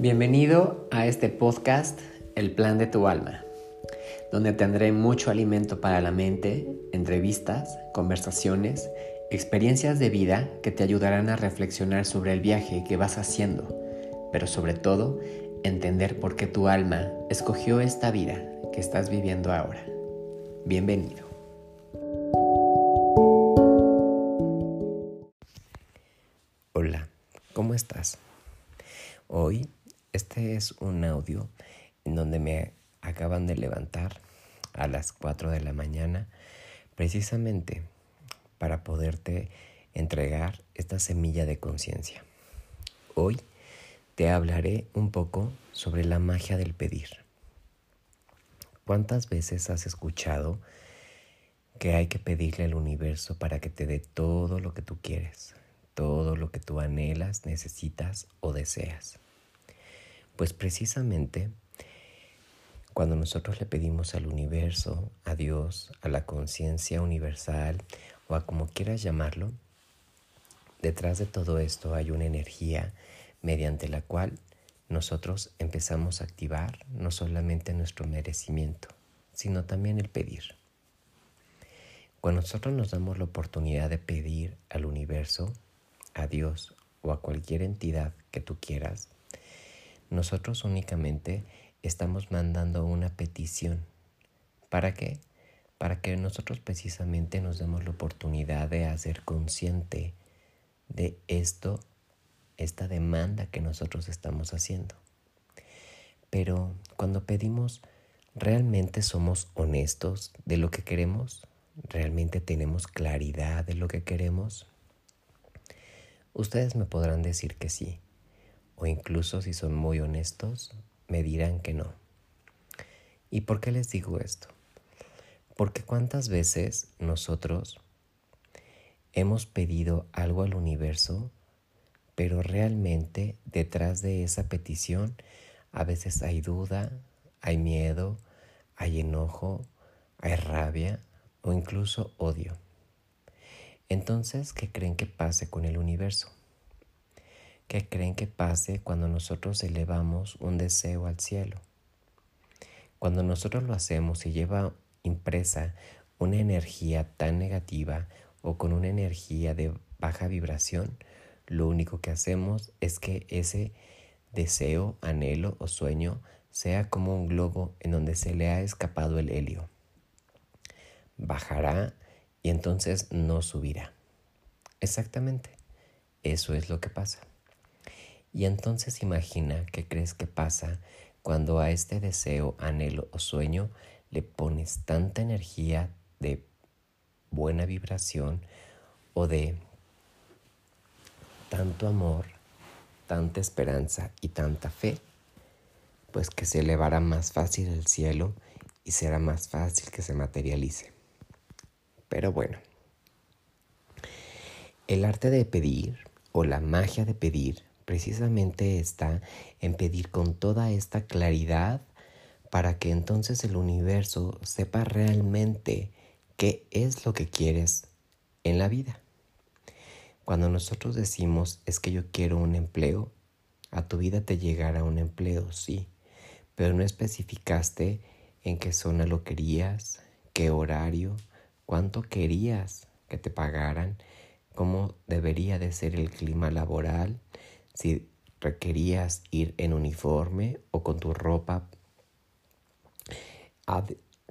Bienvenido a este podcast El Plan de tu Alma, donde tendré mucho alimento para la mente, entrevistas, conversaciones, experiencias de vida que te ayudarán a reflexionar sobre el viaje que vas haciendo, pero sobre todo entender por qué tu alma escogió esta vida que estás viviendo ahora. Bienvenido. Hola, ¿cómo estás? Hoy este es un audio en donde me acaban de levantar a las 4 de la mañana precisamente para poderte entregar esta semilla de conciencia. Hoy te hablaré un poco sobre la magia del pedir. ¿Cuántas veces has escuchado que hay que pedirle al universo para que te dé todo lo que tú quieres, todo lo que tú anhelas, necesitas o deseas? Pues precisamente cuando nosotros le pedimos al universo, a Dios, a la conciencia universal o a como quieras llamarlo, detrás de todo esto hay una energía mediante la cual nosotros empezamos a activar no solamente nuestro merecimiento, sino también el pedir. Cuando nosotros nos damos la oportunidad de pedir al universo, a Dios o a cualquier entidad que tú quieras, nosotros únicamente estamos mandando una petición. ¿Para qué? Para que nosotros precisamente nos demos la oportunidad de hacer consciente de esto, esta demanda que nosotros estamos haciendo. Pero cuando pedimos, ¿realmente somos honestos de lo que queremos? ¿Realmente tenemos claridad de lo que queremos? Ustedes me podrán decir que sí o incluso si son muy honestos, me dirán que no. ¿Y por qué les digo esto? Porque cuántas veces nosotros hemos pedido algo al universo, pero realmente detrás de esa petición a veces hay duda, hay miedo, hay enojo, hay rabia o incluso odio. Entonces, ¿qué creen que pase con el universo? ¿Qué creen que pase cuando nosotros elevamos un deseo al cielo? Cuando nosotros lo hacemos y lleva impresa una energía tan negativa o con una energía de baja vibración, lo único que hacemos es que ese deseo, anhelo o sueño sea como un globo en donde se le ha escapado el helio. Bajará y entonces no subirá. Exactamente, eso es lo que pasa. Y entonces imagina qué crees que pasa cuando a este deseo, anhelo o sueño le pones tanta energía de buena vibración o de tanto amor, tanta esperanza y tanta fe, pues que se elevará más fácil el cielo y será más fácil que se materialice. Pero bueno, el arte de pedir o la magia de pedir precisamente está en pedir con toda esta claridad para que entonces el universo sepa realmente qué es lo que quieres en la vida. Cuando nosotros decimos es que yo quiero un empleo, a tu vida te llegará un empleo, sí, pero no especificaste en qué zona lo querías, qué horario, cuánto querías que te pagaran, cómo debería de ser el clima laboral, si requerías ir en uniforme o con tu ropa,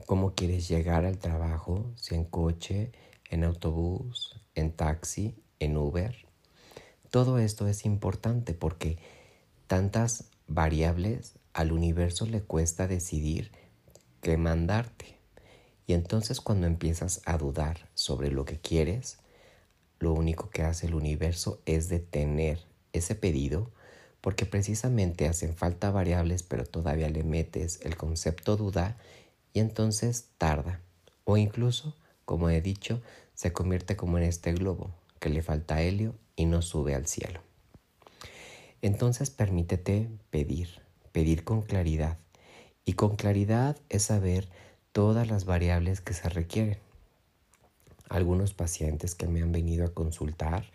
cómo quieres llegar al trabajo, si en coche, en autobús, en taxi, en Uber. Todo esto es importante porque tantas variables al universo le cuesta decidir qué mandarte. Y entonces cuando empiezas a dudar sobre lo que quieres, lo único que hace el universo es detener ese pedido porque precisamente hacen falta variables pero todavía le metes el concepto duda y entonces tarda o incluso, como he dicho, se convierte como en este globo que le falta helio y no sube al cielo. Entonces permítete pedir, pedir con claridad. Y con claridad es saber todas las variables que se requieren. Algunos pacientes que me han venido a consultar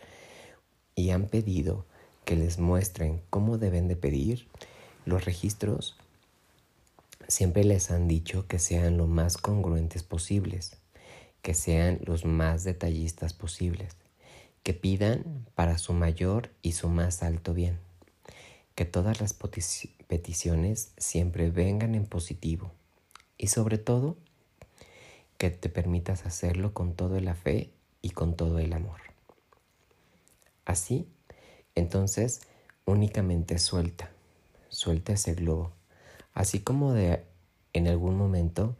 y han pedido que les muestren cómo deben de pedir, Los registros siempre les han dicho que sean lo más congruentes posibles, que sean los más detallistas posibles, que pidan para su mayor y su más alto bien, que todas las peticiones siempre vengan en positivo y sobre todo que te permitas hacerlo con toda la fe y con todo el amor. Así, entonces, únicamente suelta, suelta ese globo, así como de en algún momento,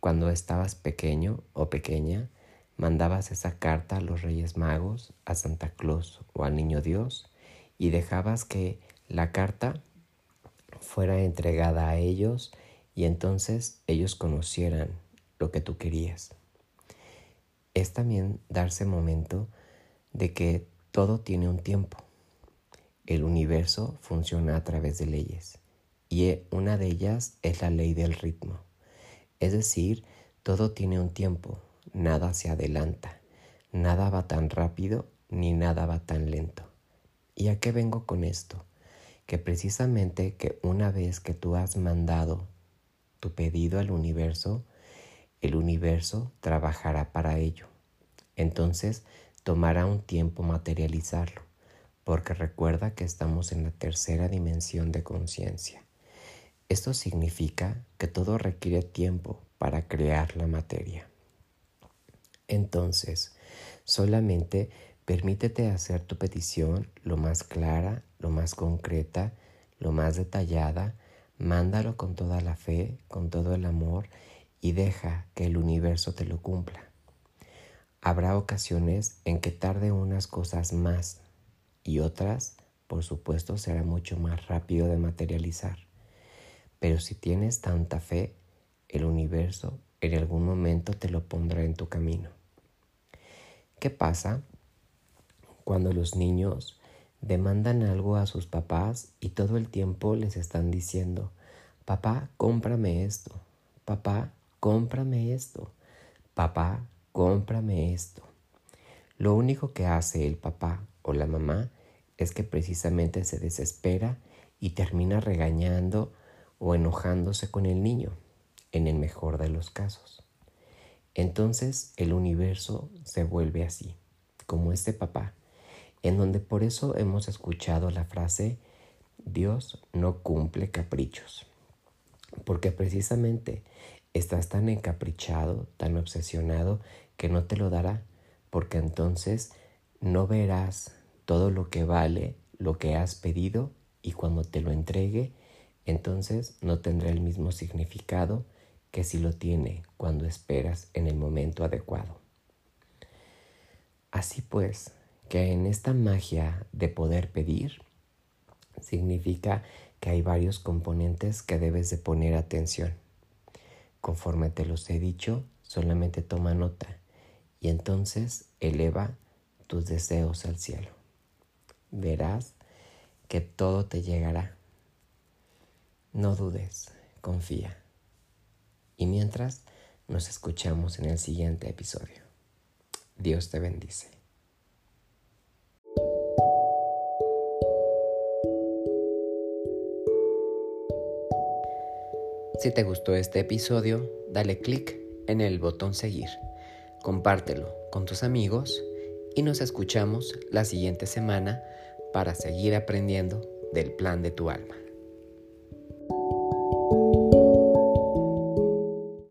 cuando estabas pequeño o pequeña, mandabas esa carta a los Reyes Magos, a Santa Claus o al Niño Dios y dejabas que la carta fuera entregada a ellos y entonces ellos conocieran lo que tú querías. Es también darse momento de que todo tiene un tiempo. El universo funciona a través de leyes y una de ellas es la ley del ritmo. Es decir, todo tiene un tiempo, nada se adelanta, nada va tan rápido ni nada va tan lento. ¿Y a qué vengo con esto? Que precisamente que una vez que tú has mandado tu pedido al universo, el universo trabajará para ello. Entonces tomará un tiempo materializarlo, porque recuerda que estamos en la tercera dimensión de conciencia. Esto significa que todo requiere tiempo para crear la materia. Entonces, solamente permítete hacer tu petición lo más clara, lo más concreta, lo más detallada, Mándalo con toda la fe, con todo el amor y deja que el universo te lo cumpla. Habrá ocasiones en que tarde unas cosas más y otras, por supuesto, será mucho más rápido de materializar. Pero si tienes tanta fe, el universo en algún momento te lo pondrá en tu camino. ¿Qué pasa cuando los niños demandan algo a sus papás y todo el tiempo les están diciendo, papá, cómprame esto, papá, cómprame esto, papá, cómprame esto. Lo único que hace el papá o la mamá es que precisamente se desespera y termina regañando o enojándose con el niño, en el mejor de los casos. Entonces el universo se vuelve así, como este papá en donde por eso hemos escuchado la frase Dios no cumple caprichos, porque precisamente estás tan encaprichado, tan obsesionado, que no te lo dará, porque entonces no verás todo lo que vale lo que has pedido y cuando te lo entregue, entonces no tendrá el mismo significado que si lo tiene cuando esperas en el momento adecuado. Así pues, que en esta magia de poder pedir significa que hay varios componentes que debes de poner atención. Conforme te los he dicho, solamente toma nota y entonces eleva tus deseos al cielo. Verás que todo te llegará. No dudes, confía. Y mientras, nos escuchamos en el siguiente episodio. Dios te bendice. Si te gustó este episodio, dale click en el botón seguir, compártelo con tus amigos y nos escuchamos la siguiente semana para seguir aprendiendo del plan de tu alma.